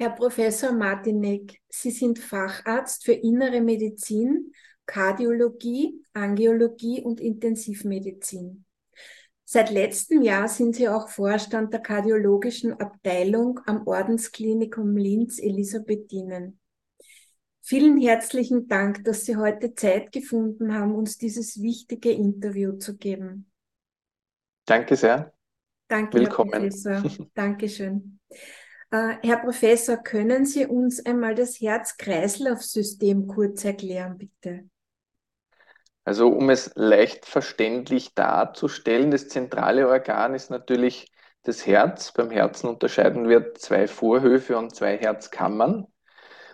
Herr Professor Martinek, Sie sind Facharzt für Innere Medizin, Kardiologie, Angiologie und Intensivmedizin. Seit letztem Jahr sind Sie auch Vorstand der kardiologischen Abteilung am Ordensklinikum Linz Elisabethinen. Vielen herzlichen Dank, dass Sie heute Zeit gefunden haben, uns dieses wichtige Interview zu geben. Danke sehr. Danke, Willkommen. Herr Professor. Dankeschön. Äh, Herr Professor, können Sie uns einmal das Herz-Kreislauf-System kurz erklären, bitte? Also um es leicht verständlich darzustellen, das zentrale Organ ist natürlich das Herz. Beim Herzen unterscheiden wir zwei Vorhöfe und zwei Herzkammern.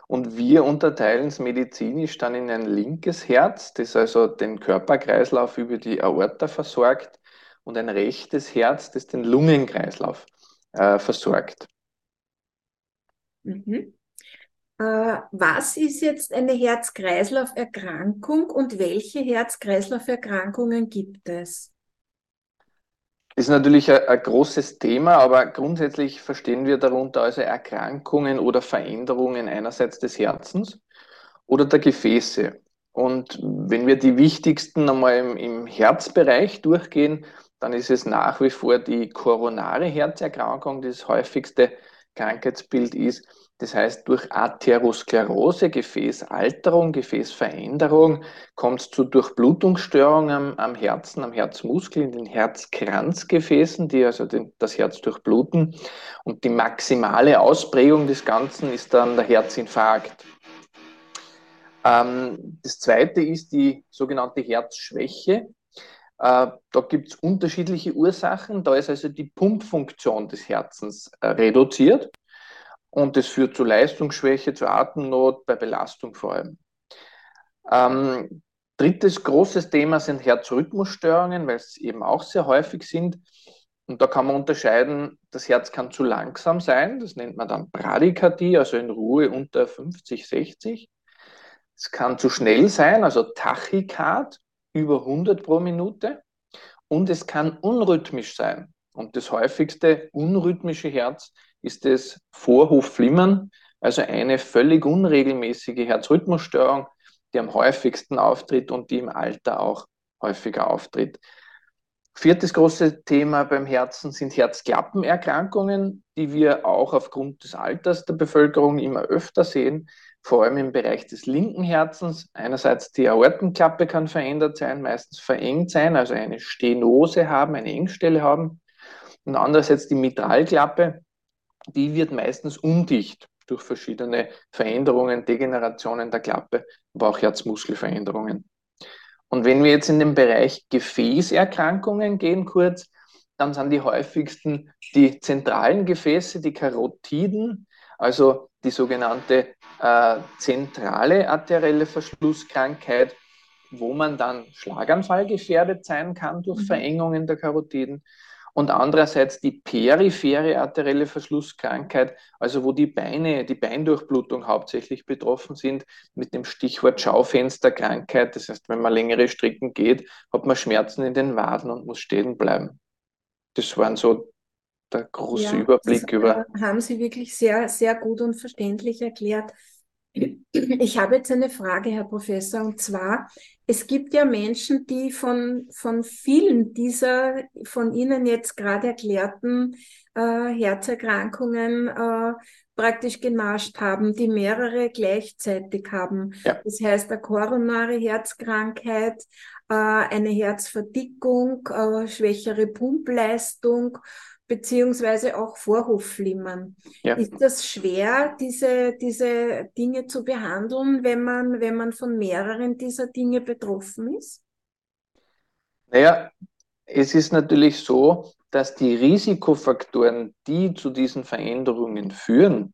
Und wir unterteilen es medizinisch dann in ein linkes Herz, das also den Körperkreislauf über die Aorta versorgt, und ein rechtes Herz, das den Lungenkreislauf äh, versorgt. Mhm. Äh, was ist jetzt eine Herz-Kreislauf-Erkrankung und welche Herz-Kreislauf-Erkrankungen gibt es? Ist natürlich ein, ein, großes Thema, aber grundsätzlich verstehen wir darunter also Erkrankungen oder Veränderungen einerseits des Herzens oder der Gefäße. Und wenn wir die wichtigsten einmal im, im Herzbereich durchgehen, dann ist es nach wie vor die koronare Herzerkrankung, das häufigste Krankheitsbild ist. Das heißt, durch Atherosklerose, Gefäßalterung, Gefäßveränderung kommt es zu Durchblutungsstörungen am, am, Herzen, am Herzmuskel, in den Herzkranzgefäßen, die also den, das Herz durchbluten. Und die maximale Ausprägung des Ganzen ist dann der Herzinfarkt. Ähm, das zweite ist die sogenannte Herzschwäche. Äh, da gibt es unterschiedliche Ursachen. Da ist also die Pumpfunktion des Herzens äh, reduziert und das führt zu Leistungsschwäche, zu Atemnot, bei Belastung vor allem. Ähm, drittes großes Thema sind Herzrhythmusstörungen, weil es eben auch sehr häufig sind. Und da kann man unterscheiden, das Herz kann zu langsam sein, das nennt man dann Bradykardie, also in Ruhe unter 50, 60. Es kann zu schnell sein, also Tachykard, über 100 pro Minute. Und es kann unrhythmisch sein. Und das häufigste unrhythmische Herz ist das Vorhofflimmern, also eine völlig unregelmäßige Herzrhythmusstörung, die am häufigsten auftritt und die im Alter auch häufiger auftritt. Viertes große Thema beim Herzen sind Herzklappenerkrankungen, die wir auch aufgrund des Alters der Bevölkerung immer öfter sehen, vor allem im Bereich des linken Herzens. Einerseits die Aortenklappe kann verändert sein, meistens verengt sein, also eine Stenose haben, eine Engstelle haben. Und andererseits die Mitralklappe, die wird meistens undicht durch verschiedene Veränderungen, Degenerationen der Klappe, aber auch Herzmuskelveränderungen. Und wenn wir jetzt in den Bereich Gefäßerkrankungen gehen kurz, dann sind die häufigsten die zentralen Gefäße, die Karotiden, also die sogenannte äh, zentrale arterielle Verschlusskrankheit, wo man dann Schlaganfall gefährdet sein kann durch mhm. Verengungen der Karotiden und andererseits die periphere arterielle Verschlusskrankheit, also wo die Beine, die Beindurchblutung hauptsächlich betroffen sind, mit dem Stichwort Schaufensterkrankheit. Das heißt, wenn man längere Strecken geht, hat man Schmerzen in den Waden und muss stehen bleiben. Das waren so der große ja, Überblick das, über. Äh, haben Sie wirklich sehr, sehr gut und verständlich erklärt. Ich habe jetzt eine Frage, Herr Professor, und zwar, es gibt ja Menschen, die von, von vielen dieser von Ihnen jetzt gerade erklärten äh, Herzerkrankungen äh, praktisch genascht haben, die mehrere gleichzeitig haben. Ja. Das heißt, eine koronare Herzkrankheit, äh, eine Herzverdickung, äh, schwächere Pumpleistung beziehungsweise auch Vorhofflimmern. Ja. Ist das schwer, diese, diese Dinge zu behandeln, wenn man, wenn man von mehreren dieser Dinge betroffen ist? Naja, es ist natürlich so, dass die Risikofaktoren, die zu diesen Veränderungen führen,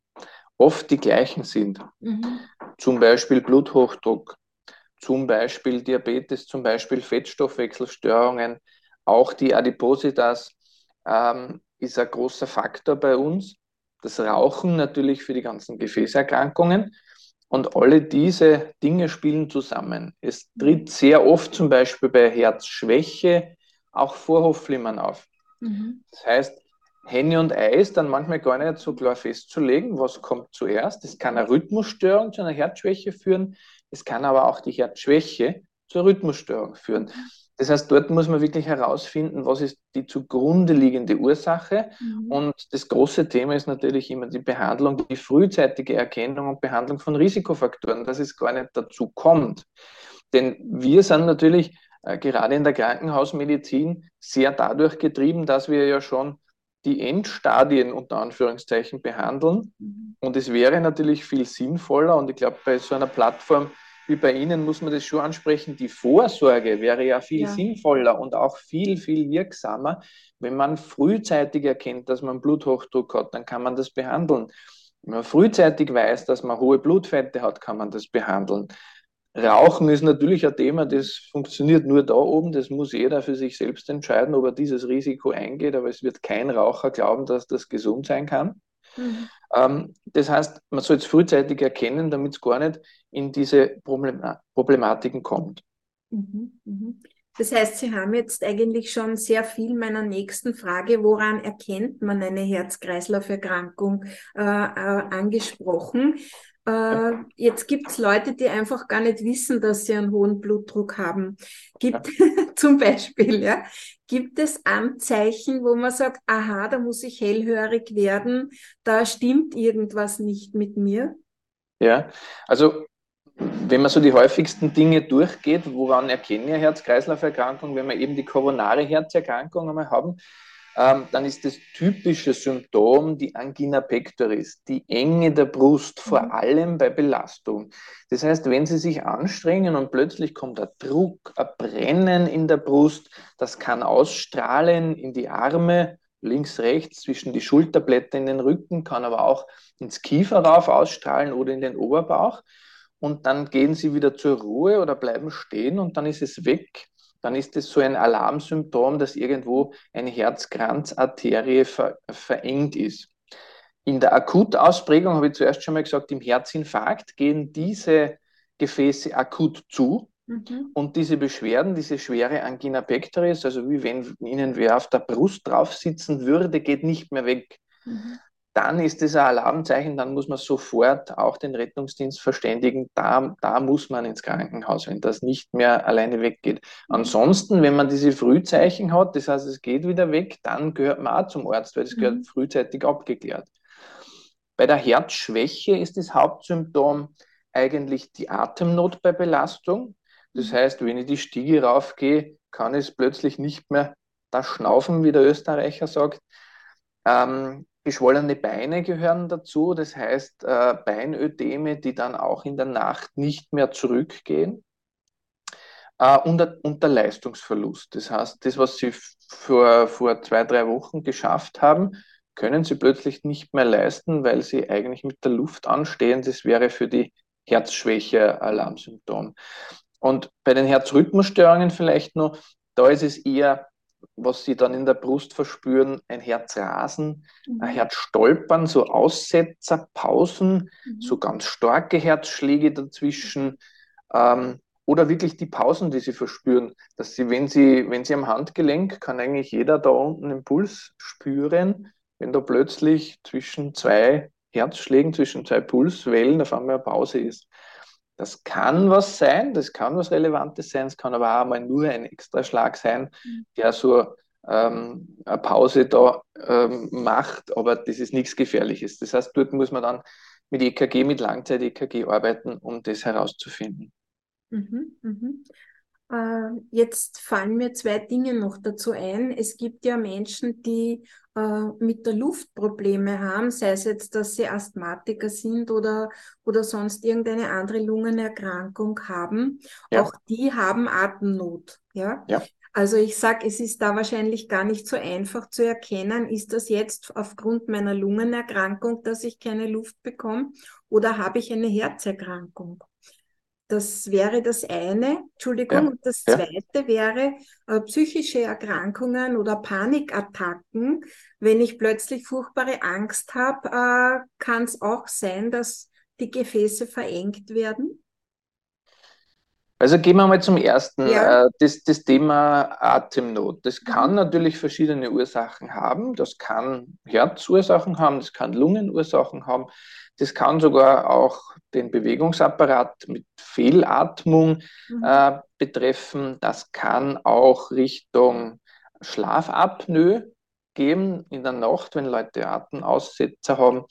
oft die gleichen sind. Mhm. Zum Beispiel Bluthochdruck, zum Beispiel Diabetes, zum Beispiel Fettstoffwechselstörungen, auch die Adipositas ähm, ist ein großer Faktor bei uns. Das Rauchen natürlich für die ganzen Gefäßerkrankungen. Und alle diese Dinge spielen zusammen. Es tritt sehr oft zum Beispiel bei Herzschwäche auch Vorhofflimmern auf. Mhm. Das heißt, Henne und Ei ist dann manchmal gar nicht so klar festzulegen, was kommt zuerst. Es kann eine Rhythmusstörung zu einer Herzschwäche führen, es kann aber auch die Herzschwäche zur Rhythmusstörung führen. Das heißt, dort muss man wirklich herausfinden, was ist die zugrunde liegende Ursache. Mhm. Und das große Thema ist natürlich immer die Behandlung, die frühzeitige Erkennung und Behandlung von Risikofaktoren, dass es gar nicht dazu kommt. Denn wir sind natürlich äh, gerade in der Krankenhausmedizin sehr dadurch getrieben, dass wir ja schon die Endstadien unter Anführungszeichen behandeln. Mhm. Und es wäre natürlich viel sinnvoller und ich glaube, bei so einer Plattform wie bei Ihnen muss man das schon ansprechen. Die Vorsorge wäre ja viel ja. sinnvoller und auch viel, viel wirksamer, wenn man frühzeitig erkennt, dass man Bluthochdruck hat, dann kann man das behandeln. Wenn man frühzeitig weiß, dass man hohe Blutfette hat, kann man das behandeln. Rauchen ist natürlich ein Thema, das funktioniert nur da oben. Das muss jeder für sich selbst entscheiden, ob er dieses Risiko eingeht. Aber es wird kein Raucher glauben, dass das gesund sein kann. Mhm. Ähm, das heißt, man soll es frühzeitig erkennen, damit es gar nicht in diese Problematiken kommt. Mhm. Mhm. Das heißt, Sie haben jetzt eigentlich schon sehr viel meiner nächsten Frage, woran erkennt man eine Herz-Kreislauf-Erkrankung, äh, äh, angesprochen. Äh, jetzt gibt es Leute, die einfach gar nicht wissen, dass sie einen hohen Blutdruck haben. Gibt zum Beispiel, ja, gibt es Anzeichen, wo man sagt, aha, da muss ich hellhörig werden, da stimmt irgendwas nicht mit mir? Ja, also wenn man so die häufigsten Dinge durchgeht, woran erkennen wir Herz-Kreislauf-Erkrankungen, wenn wir eben die koronare Herzerkrankung einmal haben, ähm, dann ist das typische Symptom die Angina pectoris, die Enge der Brust, vor mhm. allem bei Belastung. Das heißt, wenn Sie sich anstrengen und plötzlich kommt ein Druck, ein Brennen in der Brust, das kann ausstrahlen in die Arme, links, rechts, zwischen die Schulterblätter in den Rücken, kann aber auch ins Kiefer rauf ausstrahlen oder in den Oberbauch. Und dann gehen Sie wieder zur Ruhe oder bleiben stehen und dann ist es weg dann ist es so ein Alarmsymptom, dass irgendwo eine Herzkranzarterie ver verengt ist. In der Akutausprägung habe ich zuerst schon mal gesagt, im Herzinfarkt gehen diese Gefäße akut zu. Mhm. Und diese Beschwerden, diese schwere Angina pectoris, also wie wenn Ihnen wer auf der Brust drauf sitzen würde, geht nicht mehr weg. Mhm dann ist es ein Alarmzeichen, dann muss man sofort auch den Rettungsdienst verständigen, da, da muss man ins Krankenhaus, wenn das nicht mehr alleine weggeht. Ansonsten, wenn man diese Frühzeichen hat, das heißt, es geht wieder weg, dann gehört man auch zum Arzt, weil es gehört mhm. frühzeitig abgeklärt. Bei der Herzschwäche ist das Hauptsymptom eigentlich die Atemnot bei Belastung. Das mhm. heißt, wenn ich die Stiege raufgehe, kann es plötzlich nicht mehr das Schnaufen, wie der Österreicher sagt. Ähm, Geschwollene Beine gehören dazu, das heißt äh, Beinödeme, die dann auch in der Nacht nicht mehr zurückgehen. Äh, und, und, der Leistungsverlust. Das heißt, das, was Sie vor, vor zwei, drei Wochen geschafft haben, können Sie plötzlich nicht mehr leisten, weil Sie eigentlich mit der Luft anstehen. Das wäre für die Herzschwäche Alarmsymptom. Und bei den Herzrhythmusstörungen vielleicht noch, da ist es eher was sie dann in der Brust verspüren, ein Herzrasen, mhm. ein Herzstolpern, so Aussetzer, Pausen, mhm. so ganz starke Herzschläge dazwischen. Ähm, oder wirklich die Pausen, die sie verspüren, dass sie, wenn sie, wenn sie am Handgelenk, kann eigentlich jeder da unten den Puls spüren, wenn da plötzlich zwischen zwei Herzschlägen, zwischen zwei Pulswellen auf einmal eine Pause ist. Das kann was sein, das kann was Relevantes sein, es kann aber auch mal nur ein Extraschlag sein, mhm. der so ähm, eine Pause da ähm, macht, aber das ist nichts Gefährliches. Das heißt, dort muss man dann mit EKG, mit Langzeit-EKG arbeiten, um das herauszufinden. Mhm, mhm. Äh, jetzt fallen mir zwei Dinge noch dazu ein. Es gibt ja Menschen, die äh, mit der Luft Probleme haben, sei es jetzt, dass sie Asthmatiker sind oder, oder sonst irgendeine andere Lungenerkrankung haben. Ja. Auch die haben Atemnot. Ja. ja. Also ich sage, es ist da wahrscheinlich gar nicht so einfach zu erkennen, ist das jetzt aufgrund meiner Lungenerkrankung, dass ich keine Luft bekomme oder habe ich eine Herzerkrankung? Das wäre das eine. Entschuldigung. Ja, und das zweite ja. wäre äh, psychische Erkrankungen oder Panikattacken. Wenn ich plötzlich furchtbare Angst habe, äh, kann es auch sein, dass die Gefäße verengt werden? Also gehen wir mal zum ersten, ja. äh, das, das Thema Atemnot. Das kann mhm. natürlich verschiedene Ursachen haben. Das kann Herzursachen haben, das kann Lungenursachen haben, das kann sogar auch den Bewegungsapparat mit Fehlatmung mhm. äh, betreffen. Das kann auch Richtung Schlafapnoe geben in der Nacht, wenn Leute Atemaussetzer haben.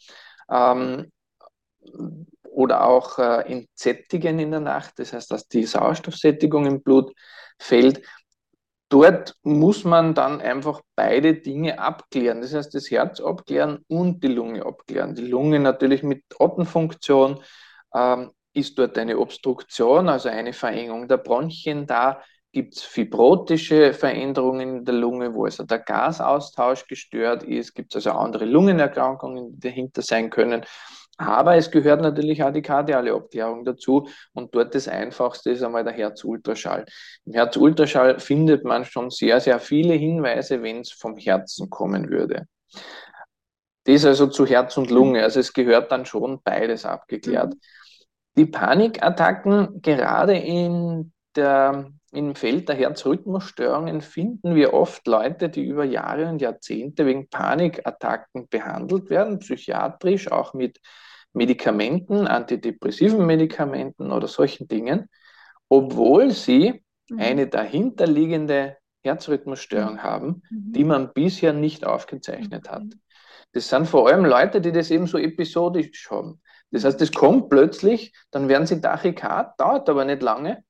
Ähm, oder auch äh, Entsättigen in der Nacht, das heißt, dass die Sauerstoffsättigung im Blut fällt. Dort muss man dann einfach beide Dinge abklären. Das heißt, das Herz abklären und die Lunge abklären. Die Lunge natürlich mit Atemfunktion. Ähm, ist dort eine Obstruktion, also eine Verengung der Bronchien da? Gibt es fibrotische Veränderungen in der Lunge, wo also der Gasaustausch gestört ist? Gibt es also andere Lungenerkrankungen, die dahinter sein können? Aber es gehört natürlich auch die kardiale Abklärung dazu und dort das Einfachste ist einmal der Herzultraschall. Im Herzultraschall findet man schon sehr, sehr viele Hinweise, wenn es vom Herzen kommen würde. Das also zu Herz und Lunge, also es gehört dann schon beides abgeklärt. Die Panikattacken, gerade in der, im Feld der Herzrhythmusstörungen, finden wir oft Leute, die über Jahre und Jahrzehnte wegen Panikattacken behandelt werden, psychiatrisch, auch mit Medikamenten, antidepressiven Medikamenten oder solchen Dingen, obwohl sie mhm. eine dahinterliegende Herzrhythmusstörung mhm. haben, mhm. die man bisher nicht aufgezeichnet hat. Das sind vor allem Leute, die das eben so episodisch haben. Das heißt, das kommt plötzlich, dann werden sie Tachykard, dauert aber nicht lange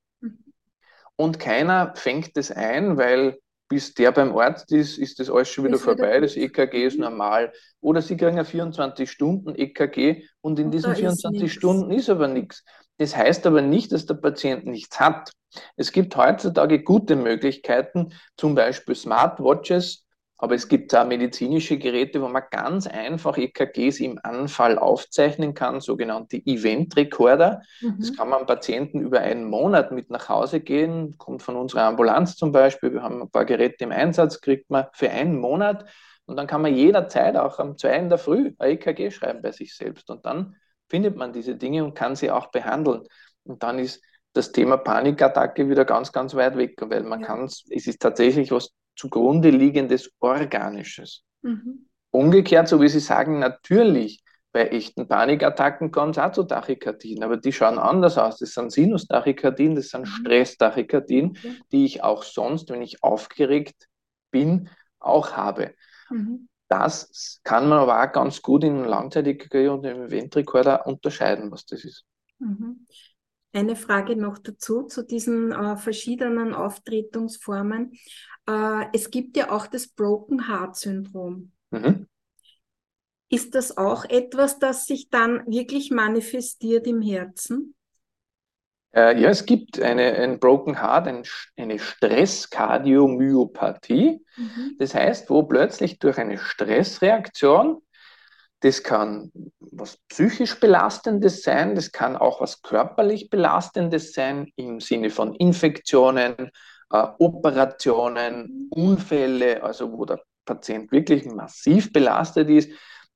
und keiner fängt das ein, weil bis der beim Arzt ist, ist das alles schon wieder ist vorbei, wieder das EKG ist normal. Oder sie kriegen ein 24-Stunden-EKG und in und diesen 24 ist Stunden ist aber nichts. Das heißt aber nicht, dass der Patient nichts hat. Es gibt heutzutage gute Möglichkeiten, zum Beispiel Smartwatches, aber es gibt da medizinische Geräte, wo man ganz einfach EKGs im Anfall aufzeichnen kann, sogenannte Event-Recorder. Mhm. Das kann man Patienten über einen Monat mit nach Hause gehen, kommt von unserer Ambulanz zum Beispiel. Wir haben ein paar Geräte im Einsatz, kriegt man für einen Monat und dann kann man jederzeit auch am 2 in der Früh ein EKG schreiben bei sich selbst. Und dann findet man diese Dinge und kann sie auch behandeln. Und dann ist das Thema Panikattacke wieder ganz, ganz weit weg, weil man ja. kann es, es ist tatsächlich was zugrunde liegendes Organisches. Mhm. Umgekehrt, so wie Sie sagen, natürlich bei echten Panikattacken kommt es auch zu Tachykardien, aber die schauen anders aus. Das sind Sinustachykardien, das sind mhm. Stresstachykardien, okay. die ich auch sonst, wenn ich aufgeregt bin, auch habe. Mhm. Das kann man aber auch ganz gut im Langzeit-EKG und im Eventrekorder unterscheiden, was das ist. Mhm. Eine Frage noch dazu, zu diesen äh, verschiedenen Auftretungsformen. Äh, es gibt ja auch das Broken Heart Syndrom. Mhm. Ist das auch etwas, das sich dann wirklich manifestiert im Herzen? Äh, ja, es gibt eine, ein Broken Heart, ein, eine Stresskardiomyopathie. Mhm. Das heißt, wo plötzlich durch eine Stressreaktion das kann was psychisch Belastendes sein, das kann auch was körperlich Belastendes sein im Sinne von Infektionen, äh, Operationen, Unfälle, also wo der Patient wirklich massiv belastet ist,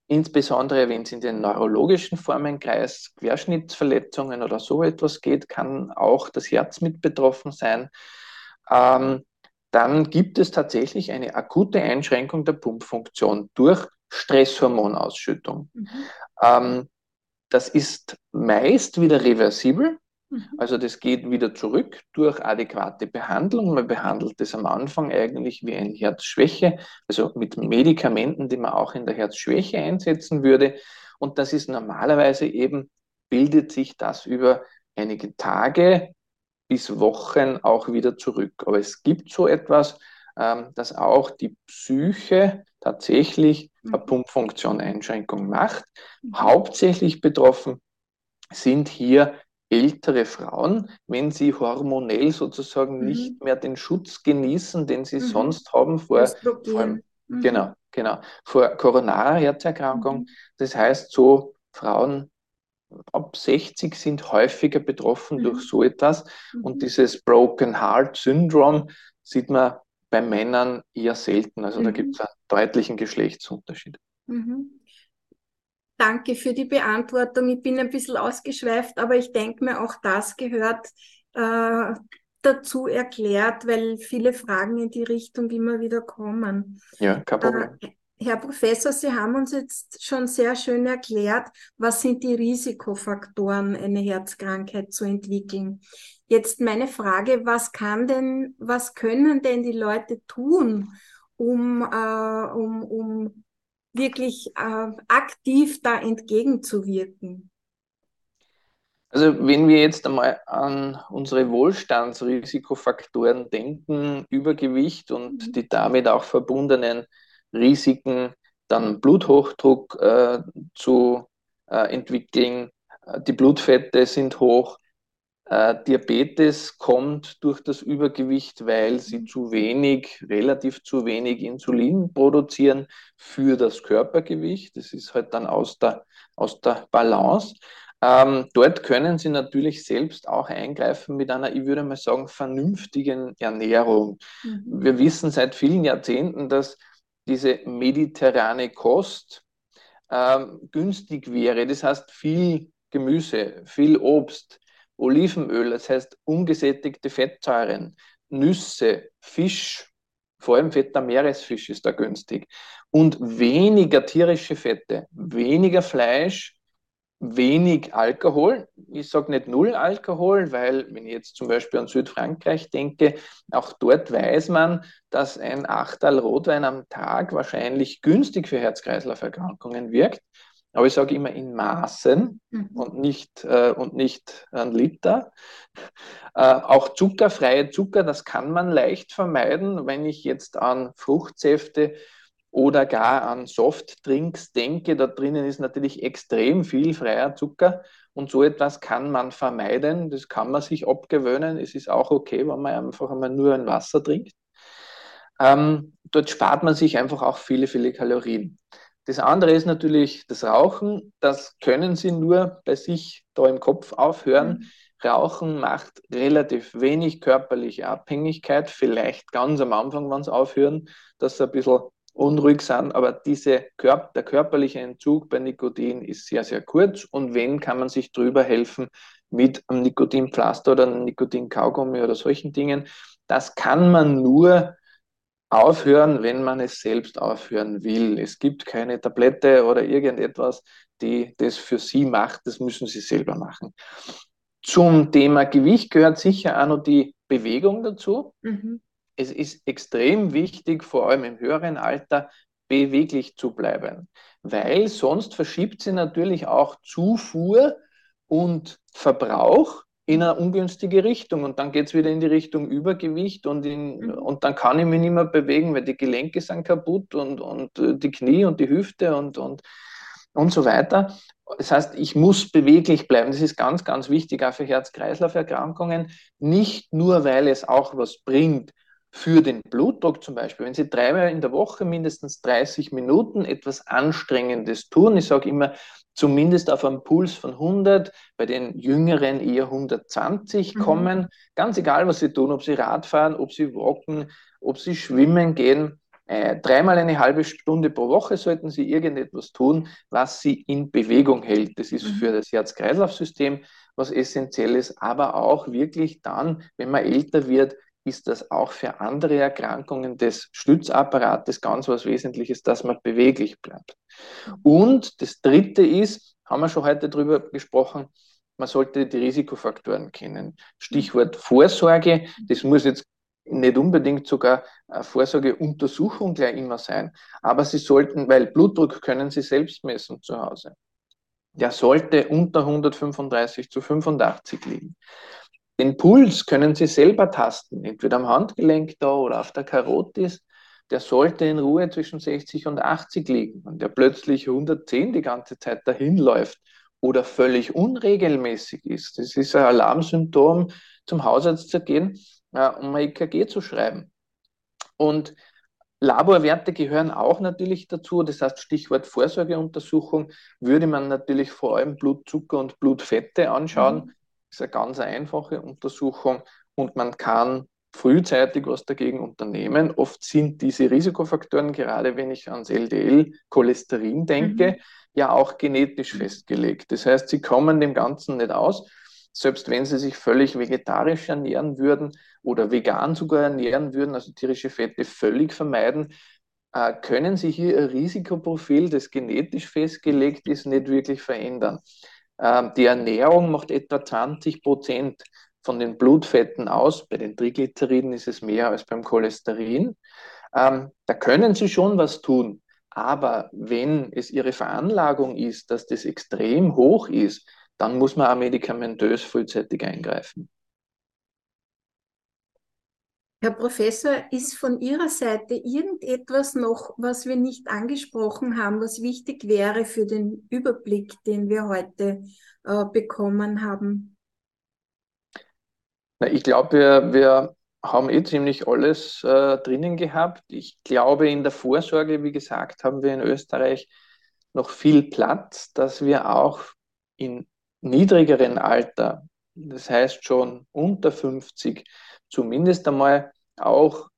insbesondere wenn es in den neurologischen Formenkreis, Querschnittsverletzungen oder so etwas geht, kann auch das Herz mit betroffen sein. Ähm, dann gibt es tatsächlich eine akute Einschränkung der Pumpfunktion durch Stresshormonausschüttung. Mhm. Ähm, das ist meist wieder reversibel, mhm. also das geht wieder zurück durch adäquate Behandlung. Man behandelt das am Anfang eigentlich wie eine Herzschwäche, also mit Medikamenten, die man auch in der Herzschwäche einsetzen würde. Und das ist normalerweise eben, bildet sich das über einige Tage bis Wochen auch wieder zurück. Aber es gibt so etwas, dass auch die Psyche tatsächlich eine mhm. Pumpfunktion-Einschränkung macht. Mhm. Hauptsächlich betroffen sind hier ältere Frauen, wenn sie hormonell sozusagen mhm. nicht mehr den Schutz genießen, den sie mhm. sonst haben vor, vor allem, mhm. genau, genau, vor koronarer Herzerkrankung. Mhm. Das heißt, so Frauen ab 60 sind häufiger betroffen durch so etwas. Und dieses Broken Heart Syndrome sieht man bei Männern eher selten. Also mhm. da gibt es einen deutlichen Geschlechtsunterschied. Mhm. Danke für die Beantwortung. Ich bin ein bisschen ausgeschweift, aber ich denke mir, auch das gehört äh, dazu erklärt, weil viele Fragen in die Richtung immer wieder kommen. Ja, kein Problem. Äh, Herr Professor, Sie haben uns jetzt schon sehr schön erklärt, was sind die Risikofaktoren, eine Herzkrankheit zu entwickeln. Jetzt meine Frage, was kann denn, was können denn die Leute tun, um, äh, um, um wirklich äh, aktiv da entgegenzuwirken? Also wenn wir jetzt einmal an unsere Wohlstandsrisikofaktoren denken, Übergewicht und mhm. die damit auch verbundenen Risiken, dann Bluthochdruck äh, zu äh, entwickeln, äh, die Blutfette sind hoch, äh, Diabetes kommt durch das Übergewicht, weil sie zu wenig, relativ zu wenig Insulin produzieren für das Körpergewicht. Das ist halt dann aus der, aus der Balance. Ähm, dort können Sie natürlich selbst auch eingreifen mit einer, ich würde mal sagen, vernünftigen Ernährung. Mhm. Wir wissen seit vielen Jahrzehnten, dass diese mediterrane Kost ähm, günstig wäre. Das heißt viel Gemüse, viel Obst, Olivenöl, das heißt ungesättigte Fettsäuren, Nüsse, Fisch, vor allem fetter Meeresfisch ist da günstig und weniger tierische Fette, weniger Fleisch, wenig Alkohol. Ich sage nicht null Alkohol, weil wenn ich jetzt zum Beispiel an Südfrankreich denke, auch dort weiß man, dass ein Achtel Rotwein am Tag wahrscheinlich günstig für Herz-Kreislauf-Erkrankungen wirkt. Aber ich sage immer in Maßen mhm. und, nicht, äh, und nicht ein Liter. Äh, auch zuckerfreie Zucker, das kann man leicht vermeiden, wenn ich jetzt an Fruchtsäfte oder gar an Softdrinks denke. Da drinnen ist natürlich extrem viel freier Zucker und so etwas kann man vermeiden. Das kann man sich abgewöhnen. Es ist auch okay, wenn man einfach einmal nur ein Wasser trinkt. Ähm, dort spart man sich einfach auch viele, viele Kalorien. Das andere ist natürlich das Rauchen. Das können Sie nur bei sich da im Kopf aufhören. Mhm. Rauchen macht relativ wenig körperliche Abhängigkeit. Vielleicht ganz am Anfang, wenn Sie aufhören, dass Sie ein bisschen unruhig sind. Aber diese der körperliche Entzug bei Nikotin ist sehr, sehr kurz. Und wenn, kann man sich drüber helfen mit einem Nikotinpflaster oder einem Nikotinkaugummi oder solchen Dingen. Das kann man nur aufhören, wenn man es selbst aufhören will. Es gibt keine Tablette oder irgendetwas, die das für Sie macht. Das müssen Sie selber machen. Zum Thema Gewicht gehört sicher auch noch die Bewegung dazu. Mhm. Es ist extrem wichtig, vor allem im höheren Alter, beweglich zu bleiben, weil sonst verschiebt sie natürlich auch Zufuhr und Verbrauch in eine ungünstige Richtung und dann geht es wieder in die Richtung Übergewicht und, in, mhm. und dann kann ich mich nicht mehr bewegen, weil die Gelenke sind kaputt und, und äh, die Knie und die Hüfte und, und, und so weiter. Das heißt, ich muss beweglich bleiben. Das ist ganz, ganz wichtig, auch für Herz-Kreislauf-Erkrankungen. Nicht nur, weil es auch was bringt für den Blutdruck zum Beispiel. Wenn Sie dreimal in der Woche mindestens 30 Minuten etwas Anstrengendes tun, ich sage immer, zumindest auf einen Puls von 100, bei den Jüngeren eher 120 mhm. kommen. Ganz egal, was sie tun, ob sie Radfahren, ob sie walken, ob sie schwimmen gehen. Äh, dreimal eine halbe Stunde pro Woche sollten Sie irgendetwas tun, was Sie in Bewegung hält. Das ist mhm. für das Herz-Kreislauf-System was Essentielles, aber auch wirklich dann, wenn man älter wird, ist das auch für andere Erkrankungen des Stützapparates ganz was Wesentliches, dass man beweglich bleibt. Und das Dritte ist, haben wir schon heute darüber gesprochen, man sollte die Risikofaktoren kennen. Stichwort Vorsorge, das muss jetzt nicht unbedingt sogar eine Vorsorgeuntersuchung gleich immer sein, aber Sie sollten, weil Blutdruck können Sie selbst messen zu Hause. Der sollte unter 135 zu 85 liegen. Den Puls können Sie selber tasten, entweder am Handgelenk da oder auf der Karotis. Der sollte in Ruhe zwischen 60 und 80 liegen. Und der plötzlich 110 die ganze Zeit dahin läuft oder völlig unregelmäßig ist, das ist ein Alarmsymptom, zum Hausarzt zu gehen, um ein EKG zu schreiben. Und Laborwerte gehören auch natürlich dazu. Das heißt, Stichwort Vorsorgeuntersuchung würde man natürlich vor allem Blutzucker und Blutfette anschauen. Mhm ist eine ganz einfache Untersuchung und man kann frühzeitig was dagegen unternehmen. Oft sind diese Risikofaktoren, gerade wenn ich ans LDL, Cholesterin denke, mhm. ja auch genetisch festgelegt. Das heißt, sie kommen dem Ganzen nicht aus. selbst wenn sie sich völlig vegetarisch ernähren würden oder vegan sogar ernähren würden, also tierische Fette völlig vermeiden, äh, können sie hier ein Risikoprofil, das genetisch festgelegt ist, nicht wirklich verändern. Ähm, die Ernährung macht etwa 20 Prozent von den Blutfetten aus. Bei den Triglyceriden ist es mehr als beim Cholesterin. Ähm, da können sie schon was tun. Aber wenn es ihre Veranlagung ist, dass das extrem hoch ist, dann muss man auch medikamentös frühzeitig eingreifen. Herr Professor, ist von Ihrer Seite irgendetwas noch, was wir nicht angesprochen haben, was wichtig wäre für den Überblick, den wir heute äh, bekommen haben? Na, ich glaube, wir, wir haben eh ziemlich alles äh, drinnen gehabt. Ich glaube, in der Vorsorge, wie gesagt, haben wir in Österreich noch viel Platz, dass wir auch in niedrigeren Alter, das heißt schon unter 50, zumindest einmal auch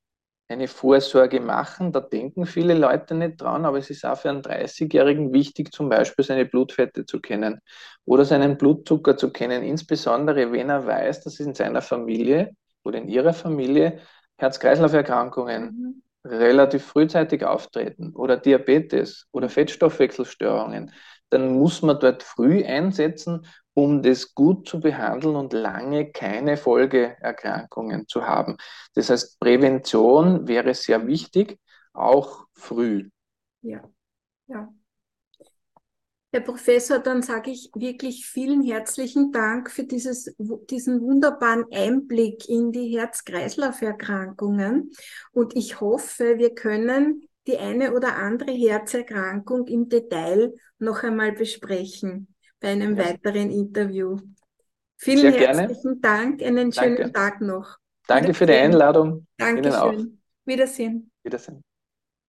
eine Vorsorge machen. Da denken viele Leute nicht dran, aber es ist auch für einen 30-Jährigen wichtig, zum Beispiel seine Blutfette zu kennen oder seinen Blutzucker zu kennen, insbesondere wenn er weiß, dass in seiner Familie oder in ihrer Familie Herz-Kreislauf-Erkrankungen mhm. relativ frühzeitig auftreten oder Diabetes oder Fettstoffwechselstörungen, dann muss man dort früh einsetzen, um das gut zu behandeln und lange keine Folgeerkrankungen zu haben. Das heißt, Prävention wäre sehr wichtig, auch früh. Ja, ja. Herr Professor, dann sage ich wirklich vielen herzlichen Dank für dieses, diesen wunderbaren Einblick in die Herz-Kreislauf-Erkrankungen. Und ich hoffe, wir können die eine oder andere Herzerkrankung im Detail noch einmal besprechen bei einem ja. weiteren Interview. Vielen Sehr herzlichen gerne. Dank, einen schönen Danke. Tag noch. Danke für die Einladung. Dankeschön. Wiedersehen. Wiedersehen.